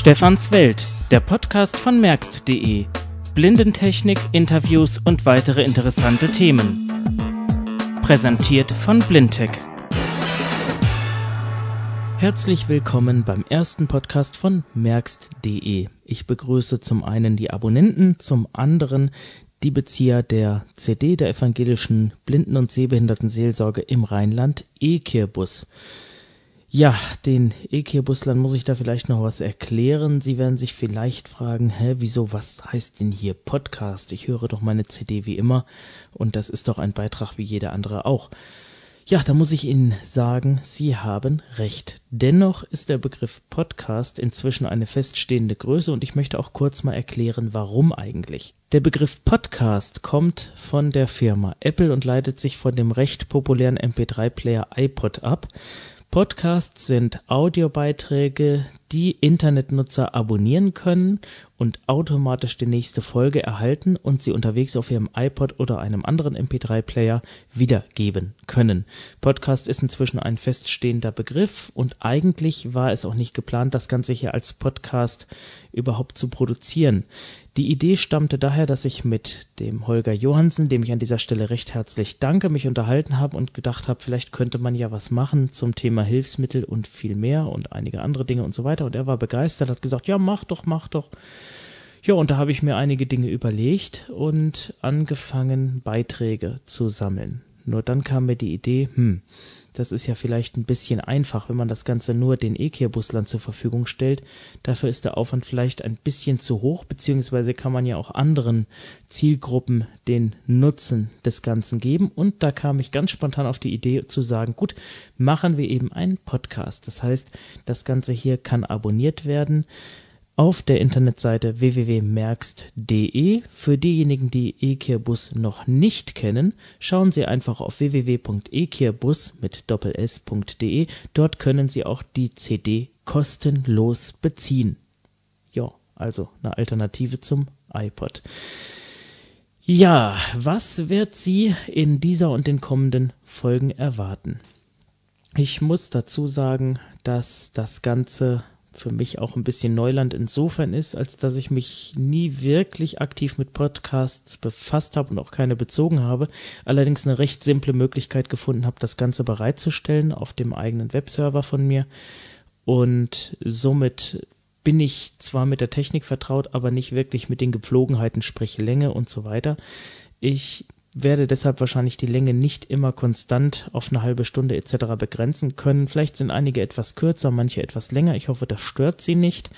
Stefans Welt, der Podcast von merkst.de. Blindentechnik, Interviews und weitere interessante Themen. Präsentiert von Blindtech. Herzlich willkommen beim ersten Podcast von merkst.de. Ich begrüße zum einen die Abonnenten, zum anderen die Bezieher der CD der evangelischen Blinden- und Sehbehindertenseelsorge im Rheinland, E-Kirbus. Ja, den E-Kier-Buslern muss ich da vielleicht noch was erklären. Sie werden sich vielleicht fragen, hä, wieso, was heißt denn hier Podcast? Ich höre doch meine CD wie immer und das ist doch ein Beitrag wie jeder andere auch. Ja, da muss ich Ihnen sagen, Sie haben recht. Dennoch ist der Begriff Podcast inzwischen eine feststehende Größe und ich möchte auch kurz mal erklären, warum eigentlich. Der Begriff Podcast kommt von der Firma Apple und leitet sich von dem recht populären MP3-Player iPod ab. Podcasts sind Audiobeiträge, die Internetnutzer abonnieren können und automatisch die nächste Folge erhalten und sie unterwegs auf ihrem iPod oder einem anderen MP3-Player wiedergeben können. Podcast ist inzwischen ein feststehender Begriff und eigentlich war es auch nicht geplant, das Ganze hier als Podcast überhaupt zu produzieren. Die Idee stammte daher, dass ich mit dem Holger Johansen, dem ich an dieser Stelle recht herzlich danke, mich unterhalten habe und gedacht habe, vielleicht könnte man ja was machen zum Thema Hilfsmittel und viel mehr und einige andere Dinge und so weiter. Und er war begeistert, hat gesagt, ja, mach doch, mach doch. Ja, und da habe ich mir einige Dinge überlegt und angefangen, Beiträge zu sammeln. Nur dann kam mir die Idee, hm, das ist ja vielleicht ein bisschen einfach, wenn man das Ganze nur den E-Care-Buslern zur Verfügung stellt. Dafür ist der Aufwand vielleicht ein bisschen zu hoch, beziehungsweise kann man ja auch anderen Zielgruppen den Nutzen des Ganzen geben. Und da kam ich ganz spontan auf die Idee zu sagen, gut, machen wir eben einen Podcast. Das heißt, das Ganze hier kann abonniert werden auf der Internetseite www.merkst.de. Für diejenigen, die eKirbus noch nicht kennen, schauen Sie einfach auf www.ekirbus mit doppels.de. Dort können Sie auch die CD kostenlos beziehen. Ja, also eine Alternative zum iPod. Ja, was wird Sie in dieser und den kommenden Folgen erwarten? Ich muss dazu sagen, dass das Ganze für mich auch ein bisschen Neuland insofern ist, als dass ich mich nie wirklich aktiv mit Podcasts befasst habe und auch keine bezogen habe, allerdings eine recht simple Möglichkeit gefunden habe, das Ganze bereitzustellen auf dem eigenen Webserver von mir und somit bin ich zwar mit der Technik vertraut, aber nicht wirklich mit den Gepflogenheiten, sprich Länge und so weiter. Ich werde deshalb wahrscheinlich die Länge nicht immer konstant auf eine halbe Stunde etc. begrenzen können. Vielleicht sind einige etwas kürzer, manche etwas länger. Ich hoffe, das stört Sie nicht.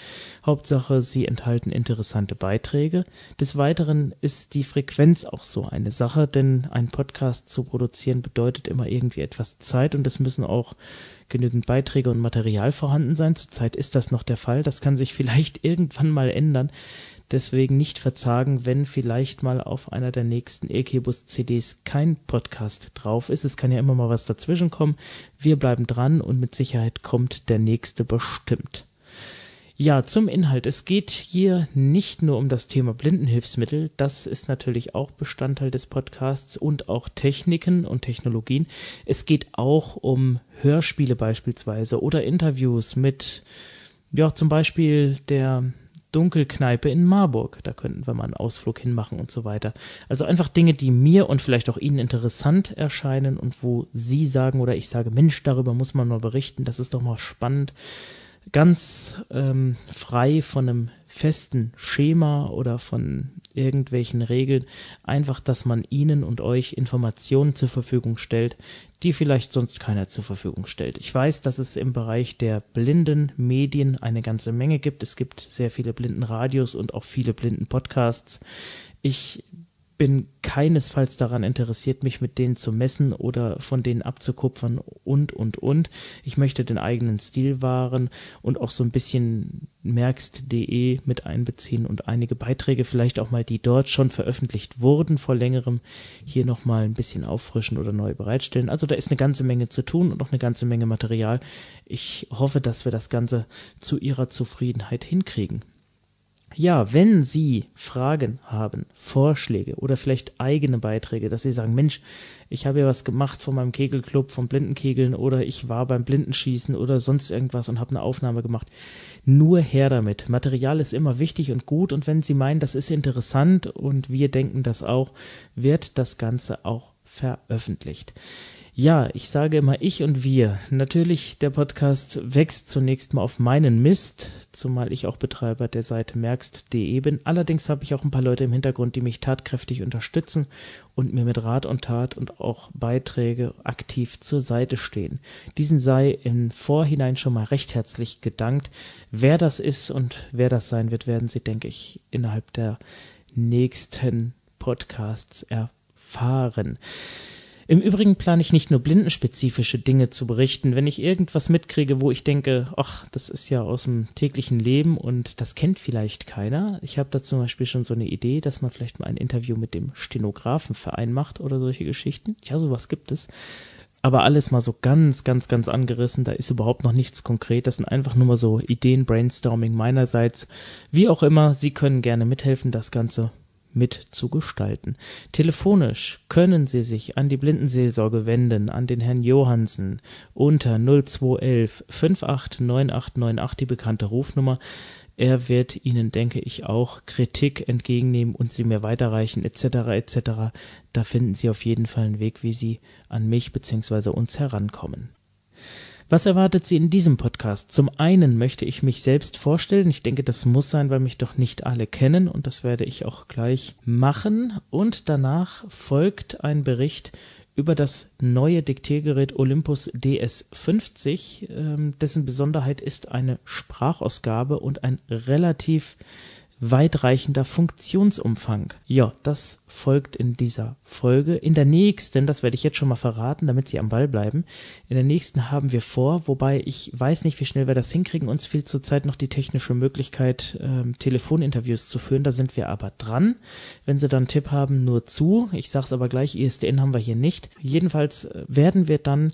Hauptsache, Sie enthalten interessante Beiträge. Des Weiteren ist die Frequenz auch so eine Sache, denn ein Podcast zu produzieren bedeutet immer irgendwie etwas Zeit und es müssen auch genügend Beiträge und Material vorhanden sein. Zurzeit ist das noch der Fall. Das kann sich vielleicht irgendwann mal ändern. Deswegen nicht verzagen, wenn vielleicht mal auf einer der nächsten EKBus-CDs kein Podcast drauf ist. Es kann ja immer mal was dazwischen kommen. Wir bleiben dran und mit Sicherheit kommt der nächste bestimmt. Ja, zum Inhalt. Es geht hier nicht nur um das Thema Blindenhilfsmittel, das ist natürlich auch Bestandteil des Podcasts und auch Techniken und Technologien. Es geht auch um Hörspiele beispielsweise oder Interviews mit, ja, zum Beispiel der Dunkelkneipe in Marburg. Da könnten wir mal einen Ausflug hinmachen und so weiter. Also einfach Dinge, die mir und vielleicht auch Ihnen interessant erscheinen und wo Sie sagen oder ich sage, Mensch, darüber muss man mal berichten, das ist doch mal spannend ganz ähm, frei von einem festen Schema oder von irgendwelchen Regeln, einfach, dass man ihnen und euch Informationen zur Verfügung stellt, die vielleicht sonst keiner zur Verfügung stellt. Ich weiß, dass es im Bereich der blinden Medien eine ganze Menge gibt. Es gibt sehr viele blinden Radios und auch viele blinden Podcasts. Ich bin keinesfalls daran interessiert, mich mit denen zu messen oder von denen abzukupfern und, und, und. Ich möchte den eigenen Stil wahren und auch so ein bisschen merkst.de mit einbeziehen und einige Beiträge vielleicht auch mal, die dort schon veröffentlicht wurden vor längerem, hier nochmal ein bisschen auffrischen oder neu bereitstellen. Also da ist eine ganze Menge zu tun und auch eine ganze Menge Material. Ich hoffe, dass wir das Ganze zu Ihrer Zufriedenheit hinkriegen. Ja, wenn Sie Fragen haben, Vorschläge oder vielleicht eigene Beiträge, dass Sie sagen, Mensch, ich habe ja was gemacht von meinem Kegelclub, vom Blindenkegeln oder ich war beim Blindenschießen oder sonst irgendwas und habe eine Aufnahme gemacht. Nur her damit. Material ist immer wichtig und gut und wenn Sie meinen, das ist interessant und wir denken das auch, wird das Ganze auch veröffentlicht. Ja, ich sage immer ich und wir. Natürlich, der Podcast wächst zunächst mal auf meinen Mist, zumal ich auch Betreiber der Seite merkst.de bin. Allerdings habe ich auch ein paar Leute im Hintergrund, die mich tatkräftig unterstützen und mir mit Rat und Tat und auch Beiträge aktiv zur Seite stehen. Diesen sei im Vorhinein schon mal recht herzlich gedankt. Wer das ist und wer das sein wird, werden Sie, denke ich, innerhalb der nächsten Podcasts erfahren. Im Übrigen plane ich nicht nur blindenspezifische Dinge zu berichten. Wenn ich irgendwas mitkriege, wo ich denke, ach, das ist ja aus dem täglichen Leben und das kennt vielleicht keiner. Ich habe da zum Beispiel schon so eine Idee, dass man vielleicht mal ein Interview mit dem Stenografenverein macht oder solche Geschichten. Ja, sowas gibt es. Aber alles mal so ganz, ganz, ganz angerissen. Da ist überhaupt noch nichts konkret. Das sind einfach nur mal so Ideen, Brainstorming meinerseits. Wie auch immer, Sie können gerne mithelfen, das Ganze mitzugestalten. Telefonisch können Sie sich an die Blindenseelsorge wenden, an den Herrn Johansen unter 0211 589898, die bekannte Rufnummer. Er wird Ihnen, denke ich, auch Kritik entgegennehmen und sie mir weiterreichen etc. etc. Da finden Sie auf jeden Fall einen Weg, wie Sie an mich bzw. uns herankommen. Was erwartet Sie in diesem Podcast? Zum einen möchte ich mich selbst vorstellen. Ich denke, das muss sein, weil mich doch nicht alle kennen und das werde ich auch gleich machen. Und danach folgt ein Bericht über das neue Diktiergerät Olympus DS50, ähm, dessen Besonderheit ist eine Sprachausgabe und ein relativ weitreichender Funktionsumfang. Ja, das folgt in dieser Folge. In der nächsten, das werde ich jetzt schon mal verraten, damit Sie am Ball bleiben, in der nächsten haben wir vor, wobei ich weiß nicht, wie schnell wir das hinkriegen. Uns fehlt zurzeit noch die technische Möglichkeit, ähm, Telefoninterviews zu führen. Da sind wir aber dran. Wenn Sie dann Tipp haben, nur zu. Ich sage es aber gleich, ISDN haben wir hier nicht. Jedenfalls äh, werden wir dann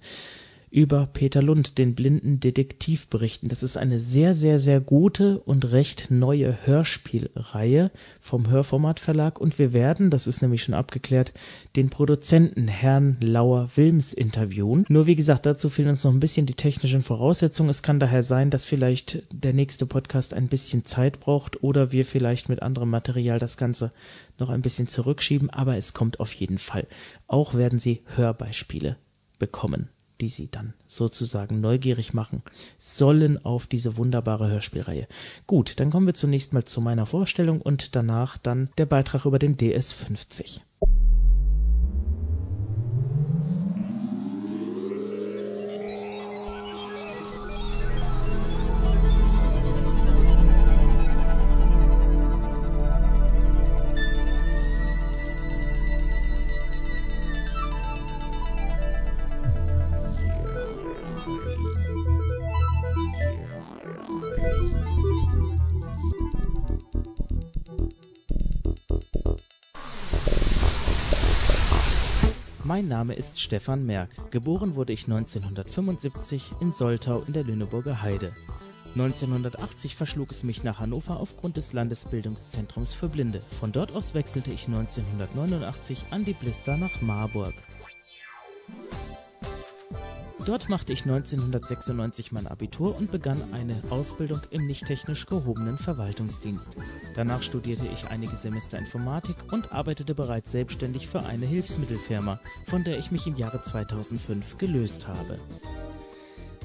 über Peter Lund, den blinden Detektiv, berichten. Das ist eine sehr, sehr, sehr gute und recht neue Hörspielreihe vom Hörformat Verlag und wir werden, das ist nämlich schon abgeklärt, den Produzenten Herrn Lauer Wilms interviewen. Nur wie gesagt, dazu fehlen uns noch ein bisschen die technischen Voraussetzungen. Es kann daher sein, dass vielleicht der nächste Podcast ein bisschen Zeit braucht oder wir vielleicht mit anderem Material das Ganze noch ein bisschen zurückschieben, aber es kommt auf jeden Fall. Auch werden Sie Hörbeispiele bekommen die sie dann sozusagen neugierig machen sollen auf diese wunderbare Hörspielreihe. Gut, dann kommen wir zunächst mal zu meiner Vorstellung und danach dann der Beitrag über den DS50. Mein Name ist Stefan Merck. Geboren wurde ich 1975 in Soltau in der Lüneburger Heide. 1980 verschlug es mich nach Hannover aufgrund des Landesbildungszentrums für Blinde. Von dort aus wechselte ich 1989 an die Blister nach Marburg. Dort machte ich 1996 mein Abitur und begann eine Ausbildung im nicht technisch gehobenen Verwaltungsdienst. Danach studierte ich einige Semester Informatik und arbeitete bereits selbstständig für eine Hilfsmittelfirma, von der ich mich im Jahre 2005 gelöst habe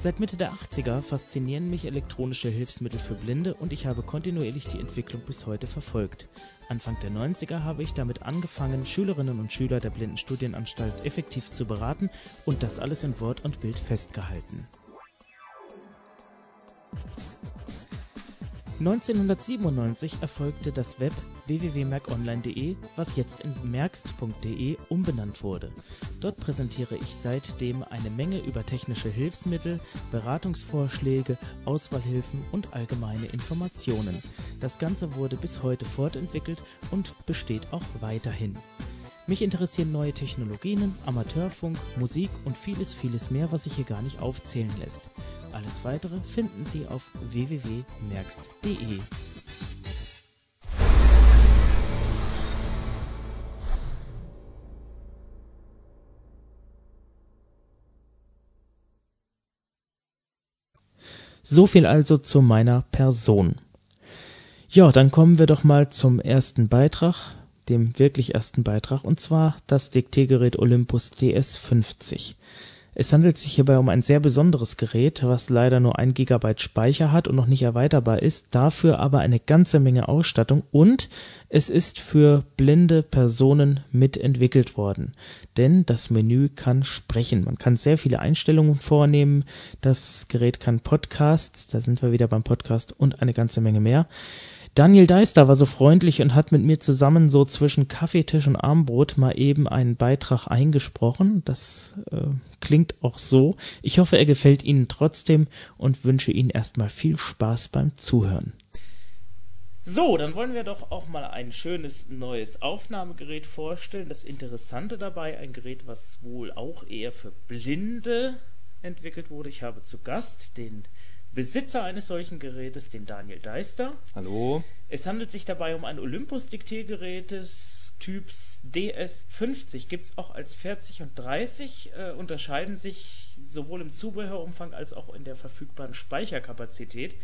Seit Mitte der 80er faszinieren mich elektronische Hilfsmittel für Blinde und ich habe kontinuierlich die Entwicklung bis heute verfolgt. Anfang der 90er habe ich damit angefangen, Schülerinnen und Schüler der Blindenstudienanstalt effektiv zu beraten und das alles in Wort und Bild festgehalten 1997 erfolgte das Web www.merkonline.de, was jetzt in merkst.de umbenannt wurde. Dort präsentiere ich seitdem eine Menge über technische Hilfsmittel, Beratungsvorschläge, Auswahlhilfen und allgemeine Informationen. Das Ganze wurde bis heute fortentwickelt und besteht auch weiterhin. Mich interessieren neue Technologien, Amateurfunk, Musik und vieles, vieles mehr, was sich hier gar nicht aufzählen lässt. Alles weitere finden Sie auf www.merkst.de. So viel also zu meiner Person. Ja, dann kommen wir doch mal zum ersten Beitrag, dem wirklich ersten Beitrag, und zwar das Diktiergerät Olympus DS50. Es handelt sich hierbei um ein sehr besonderes Gerät, was leider nur ein Gigabyte Speicher hat und noch nicht erweiterbar ist, dafür aber eine ganze Menge Ausstattung und es ist für blinde Personen mitentwickelt worden. Denn das Menü kann sprechen. Man kann sehr viele Einstellungen vornehmen. Das Gerät kann Podcasts, da sind wir wieder beim Podcast und eine ganze Menge mehr. Daniel Deister war so freundlich und hat mit mir zusammen so zwischen Kaffeetisch und Armbrot mal eben einen Beitrag eingesprochen. Das äh, klingt auch so. Ich hoffe, er gefällt Ihnen trotzdem und wünsche Ihnen erstmal viel Spaß beim Zuhören. So, dann wollen wir doch auch mal ein schönes neues Aufnahmegerät vorstellen. Das Interessante dabei, ein Gerät, was wohl auch eher für Blinde entwickelt wurde. Ich habe zu Gast den Besitzer eines solchen Gerätes, den Daniel Deister. Hallo. Es handelt sich dabei um ein Olympus-Diktiergerät des Typs DS50. Gibt es auch als 40 und 30, äh, unterscheiden sich sowohl im Zubehörumfang als auch in der verfügbaren Speicherkapazität.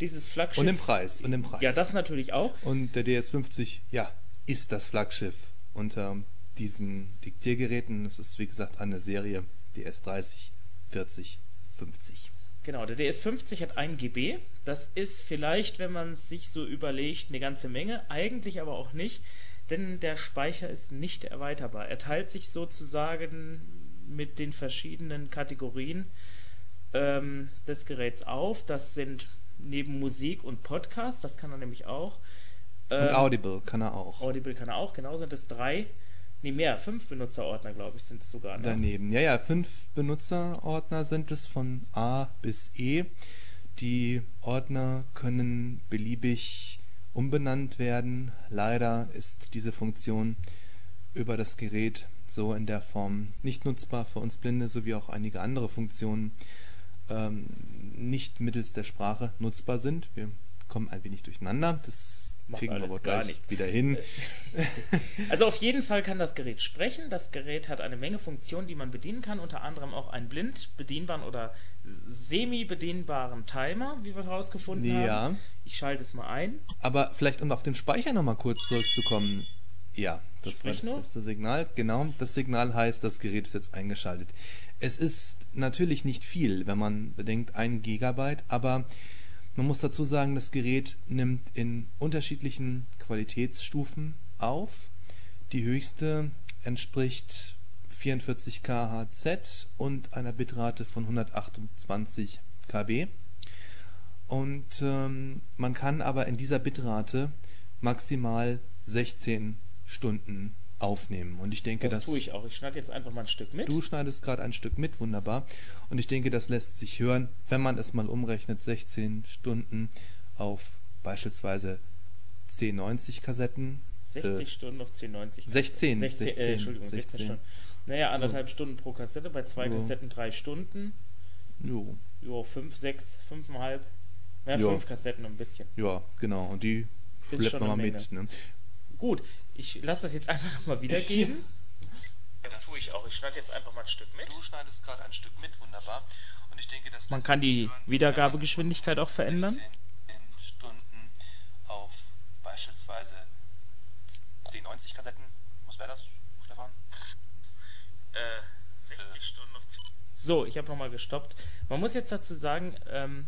Dieses Flaggschiff. Und im Preis. Und im Preis. Ja, das natürlich auch. Und der DS50, ja, ist das Flaggschiff unter diesen Diktiergeräten. Das ist, wie gesagt, eine Serie DS30, 40, 50. Genau, der DS50 hat 1 GB. Das ist vielleicht, wenn man es sich so überlegt, eine ganze Menge. Eigentlich aber auch nicht, denn der Speicher ist nicht erweiterbar. Er teilt sich sozusagen mit den verschiedenen Kategorien ähm, des Geräts auf. Das sind neben Musik und Podcast, das kann er nämlich auch. Ähm, und Audible kann er auch. Audible kann er auch, genau sind es drei Nee, mehr. Fünf Benutzerordner, glaube ich, sind es sogar. Ne? Daneben. Ja, ja, fünf Benutzerordner sind es von A bis E. Die Ordner können beliebig umbenannt werden. Leider ist diese Funktion über das Gerät so in der Form nicht nutzbar für uns Blinde, sowie auch einige andere Funktionen ähm, nicht mittels der Sprache nutzbar sind. Wir kommen ein wenig durcheinander. Das Macht kriegen wir aber gar nicht wieder hin. Also auf jeden Fall kann das Gerät sprechen. Das Gerät hat eine Menge Funktionen, die man bedienen kann, unter anderem auch einen blind bedienbaren oder semi-bedienbaren Timer, wie wir herausgefunden ja. haben. Ich schalte es mal ein. Aber vielleicht, um auf den Speicher nochmal kurz zurückzukommen. Ja, das Sprich war das letzte Signal. Genau, das Signal heißt, das Gerät ist jetzt eingeschaltet. Es ist natürlich nicht viel, wenn man bedenkt, ein Gigabyte, aber man muss dazu sagen, das Gerät nimmt in unterschiedlichen Qualitätsstufen auf. Die höchste entspricht 44 kHz und einer Bitrate von 128 KB. Und ähm, man kann aber in dieser Bitrate maximal 16 Stunden aufnehmen. Und ich denke, das Das tue ich auch. Ich schneide jetzt einfach mal ein Stück mit. Du schneidest gerade ein Stück mit, wunderbar. Und ich denke, das lässt sich hören, wenn man es mal umrechnet, 16 Stunden auf beispielsweise C90 Kassetten. 60 äh, Stunden auf C90. 16, 16, 16 äh, Entschuldigung, 16, 16 Stunden. Naja, anderthalb oh. Stunden pro Kassette, bei zwei oh. Kassetten drei Stunden. Jo. Jo, fünf, sechs, fünfeinhalb. Ja, jo. fünf Kassetten ein bisschen. Ja, genau. Und die schleppt man mal mit. Ne? Gut, ich lasse das jetzt einfach nochmal wiedergeben. Das tue ich auch. Ich schneide jetzt einfach mal ein Stück mit. Du schneidest gerade ein Stück mit, wunderbar. Und ich denke, dass Man kann die Wiedergabegeschwindigkeit auch verändern. Stunden auf beispielsweise C90 Kassetten. Was wäre das, Stefan? Äh, 60 äh. Stunden auf C So, ich habe nochmal gestoppt. Man muss jetzt dazu sagen, ähm,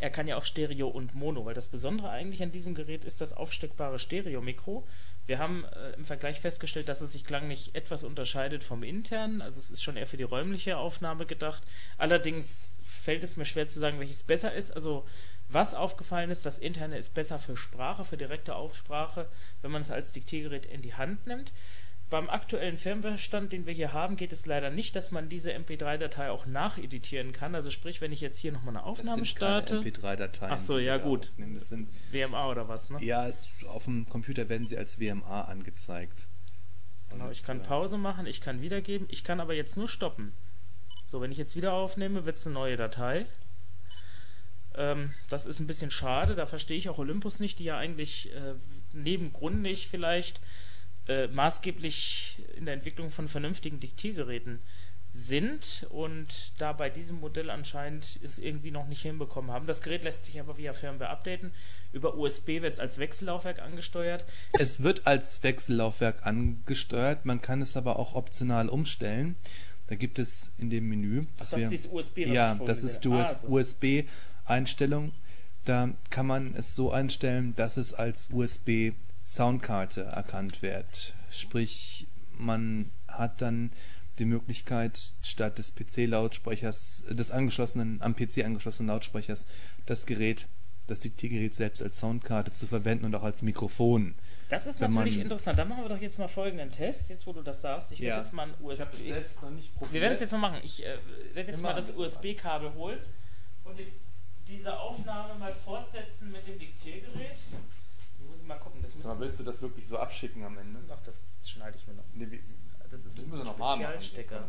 er kann ja auch Stereo und Mono, weil das Besondere eigentlich an diesem Gerät ist das aufsteckbare Stereo-Mikro. Wir haben äh, im Vergleich festgestellt, dass es sich klanglich etwas unterscheidet vom internen, also es ist schon eher für die räumliche Aufnahme gedacht. Allerdings fällt es mir schwer zu sagen, welches besser ist. Also was aufgefallen ist, das interne ist besser für Sprache, für direkte Aufsprache, wenn man es als Diktiergerät in die Hand nimmt. Beim aktuellen Firmwarestand, den wir hier haben, geht es leider nicht, dass man diese MP3-Datei auch nacheditieren kann. Also sprich, wenn ich jetzt hier nochmal eine Aufnahme das sind starte. MP3-Dateien. Ach so, ja gut. Das sind WMA oder was, ne? Ja, es, auf dem Computer werden sie als WMA angezeigt. Genau, ich kann Pause machen, ich kann wiedergeben, ich kann aber jetzt nur stoppen. So, wenn ich jetzt wieder aufnehme, wird es eine neue Datei. Ähm, das ist ein bisschen schade, da verstehe ich auch Olympus nicht, die ja eigentlich äh, neben Grundig vielleicht äh, maßgeblich in der Entwicklung von vernünftigen Diktiergeräten sind und da bei diesem Modell anscheinend es irgendwie noch nicht hinbekommen haben. Das Gerät lässt sich aber via Firmware updaten. Über USB wird es als Wechsellaufwerk angesteuert. Es wird als Wechsellaufwerk angesteuert, man kann es aber auch optional umstellen. Da gibt es in dem Menü, das, Ach, das ist USB. Ja, das ist die ah, USB-Einstellung. Da kann man es so einstellen, dass es als USB Soundkarte erkannt wird. Sprich, man hat dann die Möglichkeit, statt des PC-Lautsprechers, des angeschlossenen, am PC angeschlossenen Lautsprechers, das Gerät, das Diktiergerät selbst als Soundkarte zu verwenden und auch als Mikrofon. Das ist natürlich interessant. Dann machen wir doch jetzt mal folgenden Test, jetzt wo du das sagst. Ich werde ja. jetzt mal ein USB. Ich habe selbst noch nicht probiert. Wir werden es jetzt mal machen. Ich äh, werde jetzt mal das USB-Kabel holen und die, diese Aufnahme mal fortsetzen mit dem Diktiergerät. Mal gucken. Das mal, willst du das wirklich so abschicken am Ende? Ach, das schneide ich mir noch. Nee, wie, das ist ein Spezialstecker.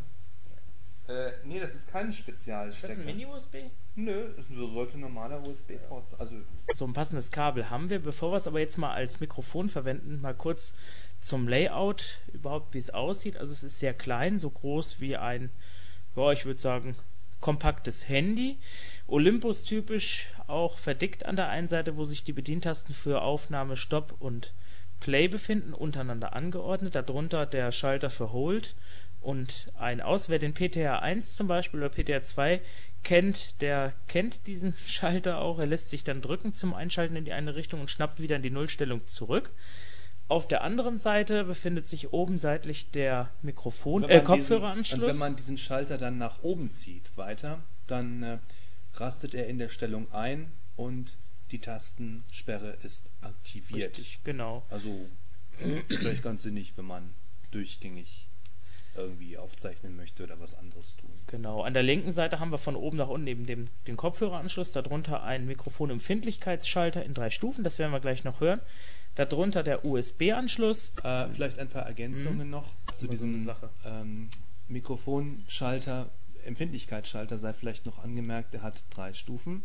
Äh, nee, das ist kein Spezialstecker. Ist das ein Mini-USB? Nö, das sollte ein normaler USB-Port sein. Also so ein passendes Kabel haben wir. Bevor wir es aber jetzt mal als Mikrofon verwenden, mal kurz zum Layout, überhaupt wie es aussieht. Also es ist sehr klein, so groß wie ein, ja, ich würde sagen, kompaktes Handy. Olympus typisch auch verdickt an der einen Seite, wo sich die Bedientasten für Aufnahme, Stopp und Play befinden, untereinander angeordnet. Darunter der Schalter für Hold und ein Aus. Wer den PTR 1 zum Beispiel oder PTR 2 kennt, der kennt diesen Schalter auch. Er lässt sich dann drücken zum Einschalten in die eine Richtung und schnappt wieder in die Nullstellung zurück. Auf der anderen Seite befindet sich oben seitlich der Mikrofon, äh, Kopfhöreranschluss. und wenn man diesen Schalter dann nach oben zieht, weiter, dann äh, rastet er in der Stellung ein und die Tastensperre ist aktiviert. Richtig, genau. Also vielleicht ganz sinnig, wenn man durchgängig irgendwie aufzeichnen möchte oder was anderes tun. Genau. An der linken Seite haben wir von oben nach unten eben den, den Kopfhöreranschluss, darunter einen Mikrofonempfindlichkeitsschalter in drei Stufen, das werden wir gleich noch hören. Darunter der USB-Anschluss. Äh, vielleicht ein paar Ergänzungen mhm. noch zu diesem so ähm, Mikrofonschalter. Empfindlichkeitsschalter sei vielleicht noch angemerkt, der hat drei Stufen.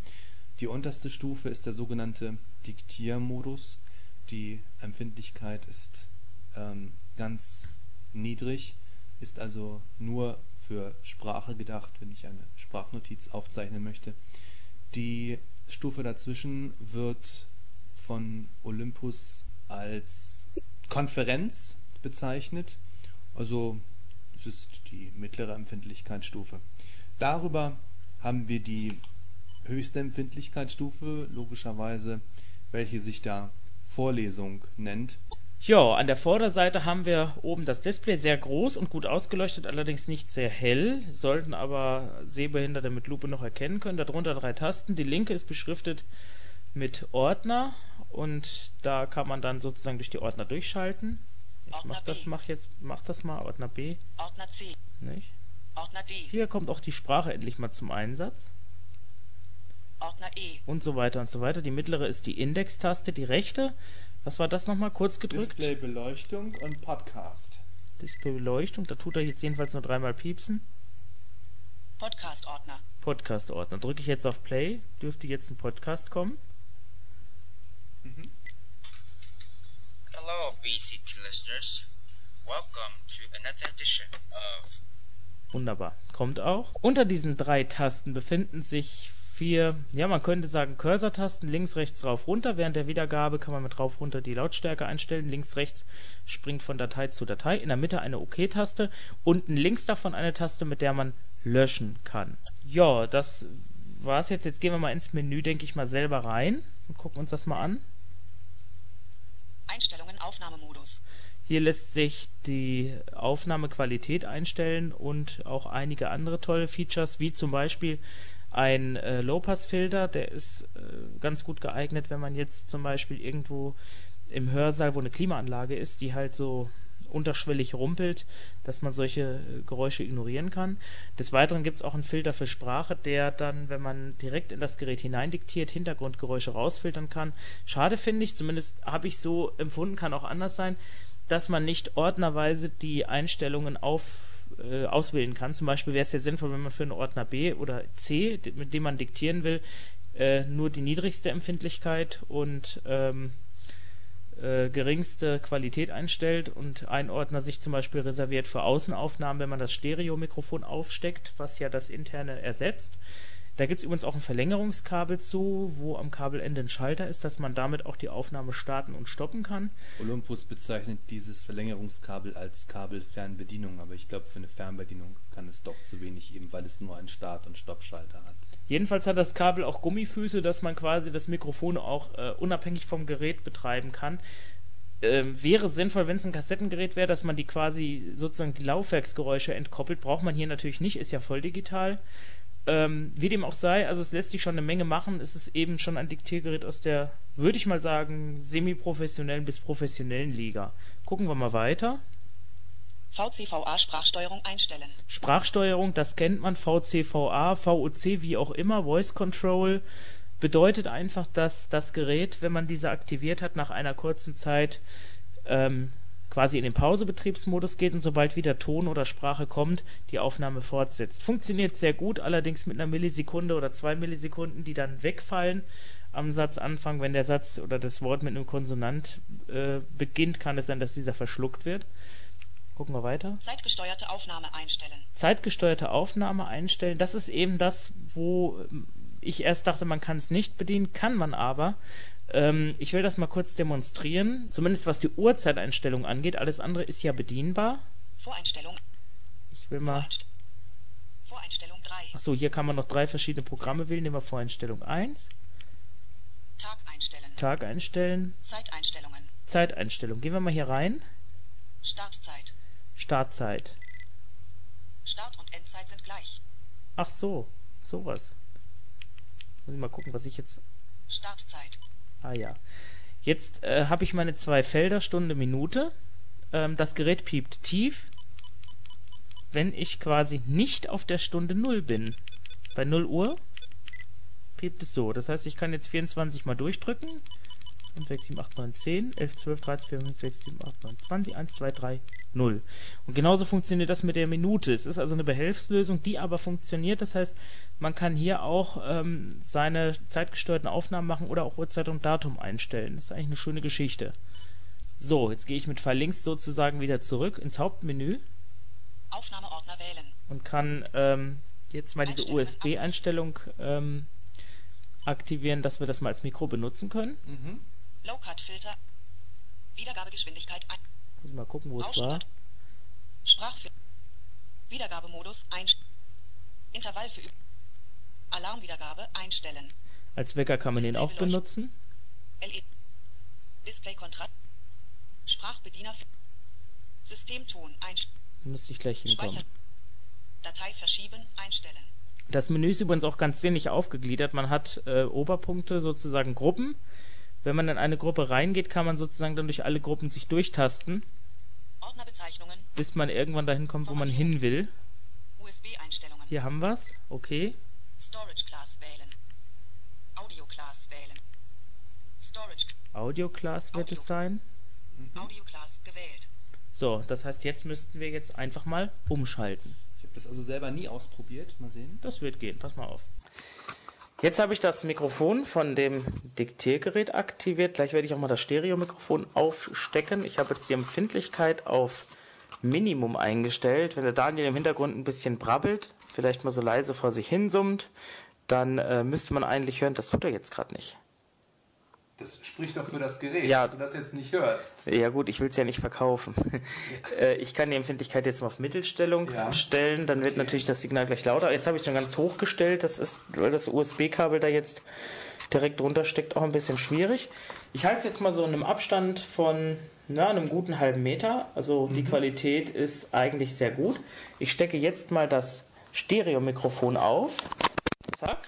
Die unterste Stufe ist der sogenannte Diktiermodus. Die Empfindlichkeit ist ähm, ganz niedrig, ist also nur für Sprache gedacht, wenn ich eine Sprachnotiz aufzeichnen möchte. Die Stufe dazwischen wird von Olympus als Konferenz bezeichnet. Also es ist die mittlere Empfindlichkeitsstufe. Darüber haben wir die höchste Empfindlichkeitsstufe, logischerweise, welche sich da Vorlesung nennt. Ja, an der Vorderseite haben wir oben das Display sehr groß und gut ausgeleuchtet, allerdings nicht sehr hell, sollten aber Sehbehinderte mit Lupe noch erkennen können. Darunter drei Tasten. Die linke ist beschriftet mit Ordner und da kann man dann sozusagen durch die Ordner durchschalten. Ich Ordner mach das, mach jetzt, mach das mal, Ordner B. Ordner C. Nicht? Ordner D. Hier kommt auch die Sprache endlich mal zum Einsatz. Ordner E. Und so weiter und so weiter. Die mittlere ist die Index-Taste, die rechte. Was war das nochmal kurz gedrückt? Display-Beleuchtung und Podcast. Display-Beleuchtung, da tut er jetzt jedenfalls nur dreimal piepsen. Podcast-Ordner. Podcast-Ordner. Drücke ich jetzt auf Play, dürfte jetzt ein Podcast kommen. Mhm. Hello, BCT listeners. Welcome to another edition of Wunderbar. Kommt auch. Unter diesen drei Tasten befinden sich vier, ja, man könnte sagen Cursor-Tasten, links, rechts, rauf, runter. Während der Wiedergabe kann man mit rauf, runter die Lautstärke einstellen. Links, rechts springt von Datei zu Datei. In der Mitte eine OK-Taste. Unten links davon eine Taste, mit der man löschen kann. Ja, das war's jetzt. Jetzt gehen wir mal ins Menü, denke ich mal, selber rein und gucken uns das mal an. Einstellungen Aufnahmemodus. Hier lässt sich die Aufnahmequalität einstellen und auch einige andere tolle Features, wie zum Beispiel ein äh, Low-Pass-Filter, der ist äh, ganz gut geeignet, wenn man jetzt zum Beispiel irgendwo im Hörsaal, wo eine Klimaanlage ist, die halt so unterschwellig rumpelt, dass man solche äh, Geräusche ignorieren kann. Des Weiteren gibt es auch einen Filter für Sprache, der dann, wenn man direkt in das Gerät hineindiktiert, Hintergrundgeräusche rausfiltern kann. Schade finde ich, zumindest habe ich so empfunden, kann auch anders sein, dass man nicht ordnerweise die Einstellungen auf äh, auswählen kann. Zum Beispiel wäre es ja sinnvoll, wenn man für einen Ordner B oder C, mit dem man diktieren will, äh, nur die niedrigste Empfindlichkeit und ähm, äh, geringste Qualität einstellt und ein Ordner sich zum Beispiel reserviert für Außenaufnahmen, wenn man das Stereomikrofon aufsteckt, was ja das interne ersetzt. Da gibt es übrigens auch ein Verlängerungskabel zu, wo am Kabelende ein Schalter ist, dass man damit auch die Aufnahme starten und stoppen kann. Olympus bezeichnet dieses Verlängerungskabel als Kabelfernbedienung, aber ich glaube, für eine Fernbedienung kann es doch zu wenig, eben weil es nur einen Start- und Stoppschalter hat. Jedenfalls hat das Kabel auch Gummifüße, dass man quasi das Mikrofon auch äh, unabhängig vom Gerät betreiben kann. Ähm, wäre sinnvoll, wenn es ein Kassettengerät wäre, dass man die quasi sozusagen die Laufwerksgeräusche entkoppelt. Braucht man hier natürlich nicht, ist ja voll digital. Ähm, wie dem auch sei, also es lässt sich schon eine Menge machen. Es ist eben schon ein Diktiergerät aus der, würde ich mal sagen, semi-professionellen bis professionellen Liga. Gucken wir mal weiter. VCVA Sprachsteuerung einstellen. Sprachsteuerung, das kennt man, VCVA, VOC, wie auch immer, Voice Control bedeutet einfach, dass das Gerät, wenn man diese aktiviert hat, nach einer kurzen Zeit ähm, quasi in den Pausebetriebsmodus geht und sobald wieder Ton oder Sprache kommt, die Aufnahme fortsetzt. Funktioniert sehr gut, allerdings mit einer Millisekunde oder zwei Millisekunden, die dann wegfallen am Satzanfang. Wenn der Satz oder das Wort mit einem Konsonant äh, beginnt, kann es sein, dass dieser verschluckt wird. Gucken wir weiter. Zeitgesteuerte Aufnahme einstellen. Zeitgesteuerte Aufnahme einstellen. Das ist eben das, wo ich erst dachte, man kann es nicht bedienen, kann man aber. Ähm, ich will das mal kurz demonstrieren, zumindest was die Uhrzeiteinstellung angeht. Alles andere ist ja bedienbar. Voreinstellung. Ich will mal. Voreinst Voreinstellung 3. Achso, hier kann man noch drei verschiedene Programme wählen. Nehmen wir Voreinstellung 1. Tag einstellen. Tag einstellen. Zeiteinstellungen. Zeiteinstellung. Gehen wir mal hier rein. Startzeit. Startzeit. Start- und Endzeit sind gleich. Ach so, sowas. Muss ich mal gucken, was ich jetzt. Startzeit. Ah ja. Jetzt äh, habe ich meine zwei Felder, Stunde, Minute. Ähm, das Gerät piept tief, wenn ich quasi nicht auf der Stunde 0 bin. Bei 0 Uhr piept es so. Das heißt, ich kann jetzt 24 mal durchdrücken. 5, 6, 7, 8, 9, 10, 11, 12, 13, 14, 15, 16, 17, 18, 19, 20, 1, 2, 3, 0. Und genauso funktioniert das mit der Minute. Es ist also eine Behelfslösung, die aber funktioniert. Das heißt, man kann hier auch ähm, seine zeitgesteuerten Aufnahmen machen oder auch Uhrzeit und Datum einstellen. Das ist eigentlich eine schöne Geschichte. So, jetzt gehe ich mit Pfeil links sozusagen wieder zurück ins Hauptmenü. Aufnahmeordner wählen. Und kann ähm, jetzt mal diese USB-Einstellung ähm, aktivieren, dass wir das mal als Mikro benutzen können. Mhm. Low-Cut-Filter. Wiedergabegeschwindigkeit ein. Muss mal gucken, wo es war. Sprachfilter. Wiedergabemodus einstellen. Intervall für Üb Alarmwiedergabe einstellen. Als Wecker kann man den auch benutzen. LED. Display-Kontrast. Sprachbediener. Systemton einstellen. Müsste ich gleich hinkommen. Datei verschieben einstellen. Das Menü ist übrigens auch ganz sinnig aufgegliedert. Man hat äh, Oberpunkte, sozusagen Gruppen. Wenn man in eine Gruppe reingeht, kann man sozusagen dann durch alle Gruppen sich durchtasten, Ordnerbezeichnungen. bis man irgendwann dahin kommt, wo man hin will. USB-Einstellungen. Hier haben wir's. Okay. Storage Class wählen. Audio Class wählen. Storage. Audio Class wird es sein. Audio Class gewählt. So, das heißt, jetzt müssten wir jetzt einfach mal umschalten. Ich habe das also selber nie ausprobiert. Mal sehen. Das wird gehen. Pass mal auf. Jetzt habe ich das Mikrofon von dem Diktiergerät aktiviert. Gleich werde ich auch mal das Stereomikrofon aufstecken. Ich habe jetzt die Empfindlichkeit auf Minimum eingestellt. Wenn der Daniel im Hintergrund ein bisschen brabbelt, vielleicht mal so leise vor sich hin summt, dann äh, müsste man eigentlich hören, das tut er jetzt gerade nicht. Das spricht doch für das Gerät, Ja. dass du das jetzt nicht hörst. Ja gut, ich will es ja nicht verkaufen. äh, ich kann die Empfindlichkeit jetzt mal auf Mittelstellung Ja. stellen, dann wird natürlich das Signal gleich lauter. Jetzt habe ich es schon ganz hoch gestellt, das ist, weil das USB-Kabel da jetzt direkt drunter steckt, auch ein bisschen schwierig. Ich halte es jetzt mal so in einem Abstand von na, einem guten halben Meter, also die Qualität ist eigentlich sehr gut. Ich stecke jetzt mal das Stereomikrofon auf. Zack.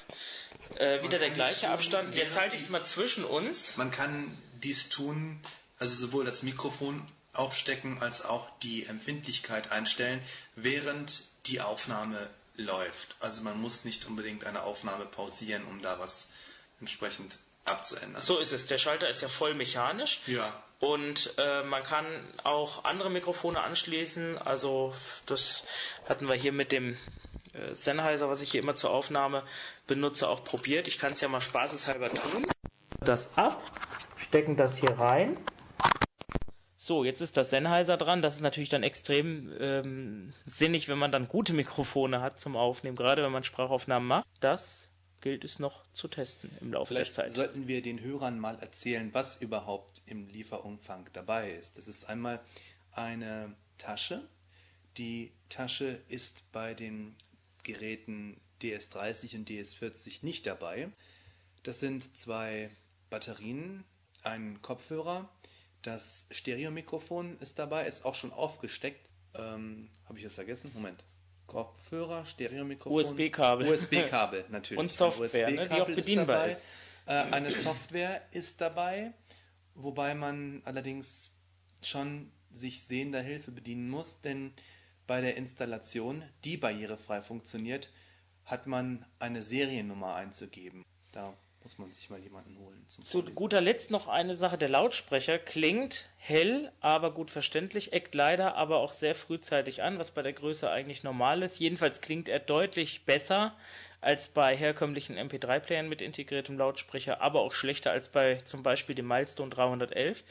Äh, wieder der gleiche Abstand. Jetzt halte ich es mal zwischen uns. Man kann dies tun, also sowohl das Mikrofon aufstecken als auch die Empfindlichkeit einstellen, während die Aufnahme läuft. Also man muss nicht unbedingt eine Aufnahme pausieren, um da was entsprechend abzuändern. So ist es. Der Schalter ist ja voll mechanisch. Ja. Und äh, man kann auch andere Mikrofone anschließen. Also das hatten wir hier mit dem äh, Sennheiser, was ich hier immer zur Aufnahme benutze, auch probiert. Ich kann es ja mal spaßeshalber tun. Das ab, stecken das hier rein. So, jetzt ist das Sennheiser dran. Das ist natürlich dann extrem ähm, sinnig, wenn man dann gute Mikrofone hat zum Aufnehmen, gerade wenn man Sprachaufnahmen macht. Das gilt es noch zu testen im Laufe Vielleicht der Zeit. sollten wir den Hörern mal erzählen, was überhaupt im Lieferumfang dabei ist. Das ist einmal eine Tasche. Die Tasche ist bei den Geräten DS30 und DS40 nicht dabei. Das sind zwei Batterien, ein Kopfhörer, das Stereomikrofon ist dabei, ist auch schon aufgesteckt. Ähm, Habe ich das vergessen? Moment. Kopfhörer, Stereomikrofon. USB-Kabel. USB-Kabel, natürlich. Und Software, ne, die auch bedienbar ist. Äh, eine Software ist dabei, wobei man allerdings schon sich sehender Hilfe bedienen muss, denn bei der Installation, die barrierefrei funktioniert, hat man eine Seriennummer einzugeben. Da muss man sich mal jemanden holen. Zu guter Letzt noch eine Sache. Der Lautsprecher klingt hell, aber gut verständlich, eckt leider aber auch sehr frühzeitig an, was bei der Größe eigentlich normal ist. Jedenfalls klingt er deutlich besser als bei herkömmlichen MP3-Playern mit integriertem Lautsprecher, aber auch schlechter als bei zum Beispiel dem Milestone 311.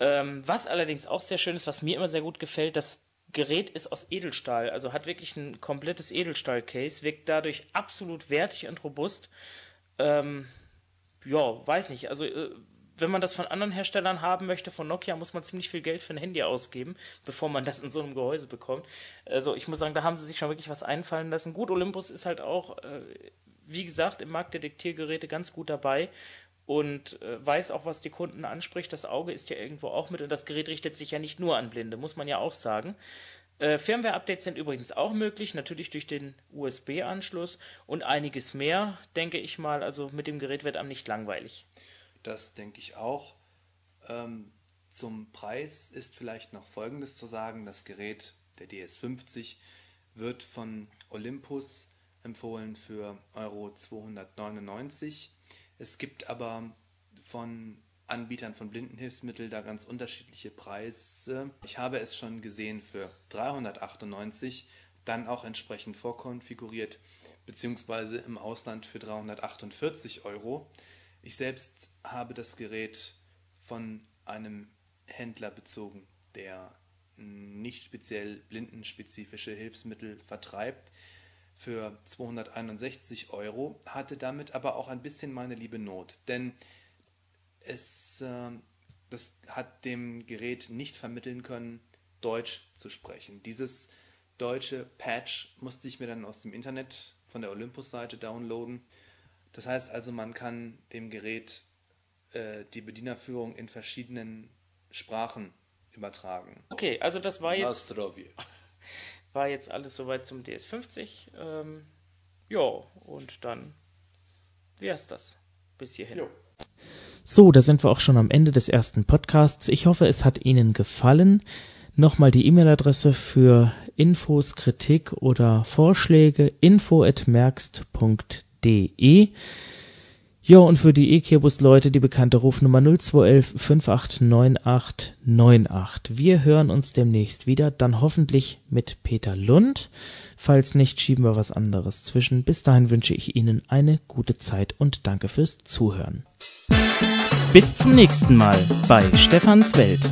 Ähm, was allerdings auch sehr schön ist, was mir immer sehr gut gefällt, das Gerät ist aus Edelstahl, also hat wirklich ein komplettes Edelstahl-Case, wirkt dadurch absolut wertig und robust. Ähm, ja, weiß nicht, also äh, wenn man das von anderen Herstellern haben möchte, von Nokia, muss man ziemlich viel Geld für ein Handy ausgeben, bevor man das in so einem Gehäuse bekommt. Also ich muss sagen, da haben sie sich schon wirklich was einfallen lassen. Gut, Olympus ist halt auch, äh, wie gesagt, im Markt der Diktiergeräte ganz gut dabei und äh, weiß auch, was die Kunden anspricht. Das Auge ist ja irgendwo auch mit und das Gerät richtet sich ja nicht nur an Blinde, muss man ja auch sagen. Äh, Firmware-Updates sind übrigens auch möglich, natürlich durch den USB-Anschluss und einiges mehr, denke ich mal. Also mit dem Gerät wird einem nicht langweilig. Das denke ich auch. Ähm, zum Preis ist vielleicht noch Folgendes zu sagen. Das Gerät, der DS50, wird von Olympus empfohlen für Euro 299 es gibt aber von Anbietern von Blindenhilfsmitteln da ganz unterschiedliche Preise. Ich habe es schon gesehen für 398, dann auch entsprechend vorkonfiguriert, beziehungsweise im Ausland für 348 Euro. Ich selbst habe das Gerät von einem Händler bezogen, der nicht speziell blindenspezifische Hilfsmittel vertreibt für 261 Euro, hatte damit aber auch ein bisschen meine liebe Not, denn es äh, das hat dem Gerät nicht vermitteln können, Deutsch zu sprechen. Dieses deutsche Patch musste ich mir dann aus dem Internet von der Olympus-Seite downloaden. Das heißt also, man kann dem Gerät äh, die Bedienerführung in verschiedenen Sprachen übertragen. Okay, also das war jetzt war jetzt alles soweit zum DS50. Ähm, ja, und dann wäre es das bis hierhin. Jo. So, da sind wir auch schon am Ende des ersten Podcasts. Ich hoffe, es hat Ihnen gefallen. Nochmal die E-Mail-Adresse für Infos, Kritik oder Vorschläge info@merkst.de. Ja, und für die E-Kirbus-Leute die bekannte Rufnummer 0211 589898. Wir hören uns demnächst wieder, dann hoffentlich mit Peter Lund. Falls nicht, schieben wir was anderes zwischen. Bis dahin wünsche ich Ihnen eine gute Zeit und danke fürs Zuhören. Bis zum nächsten Mal bei Stefans Welt.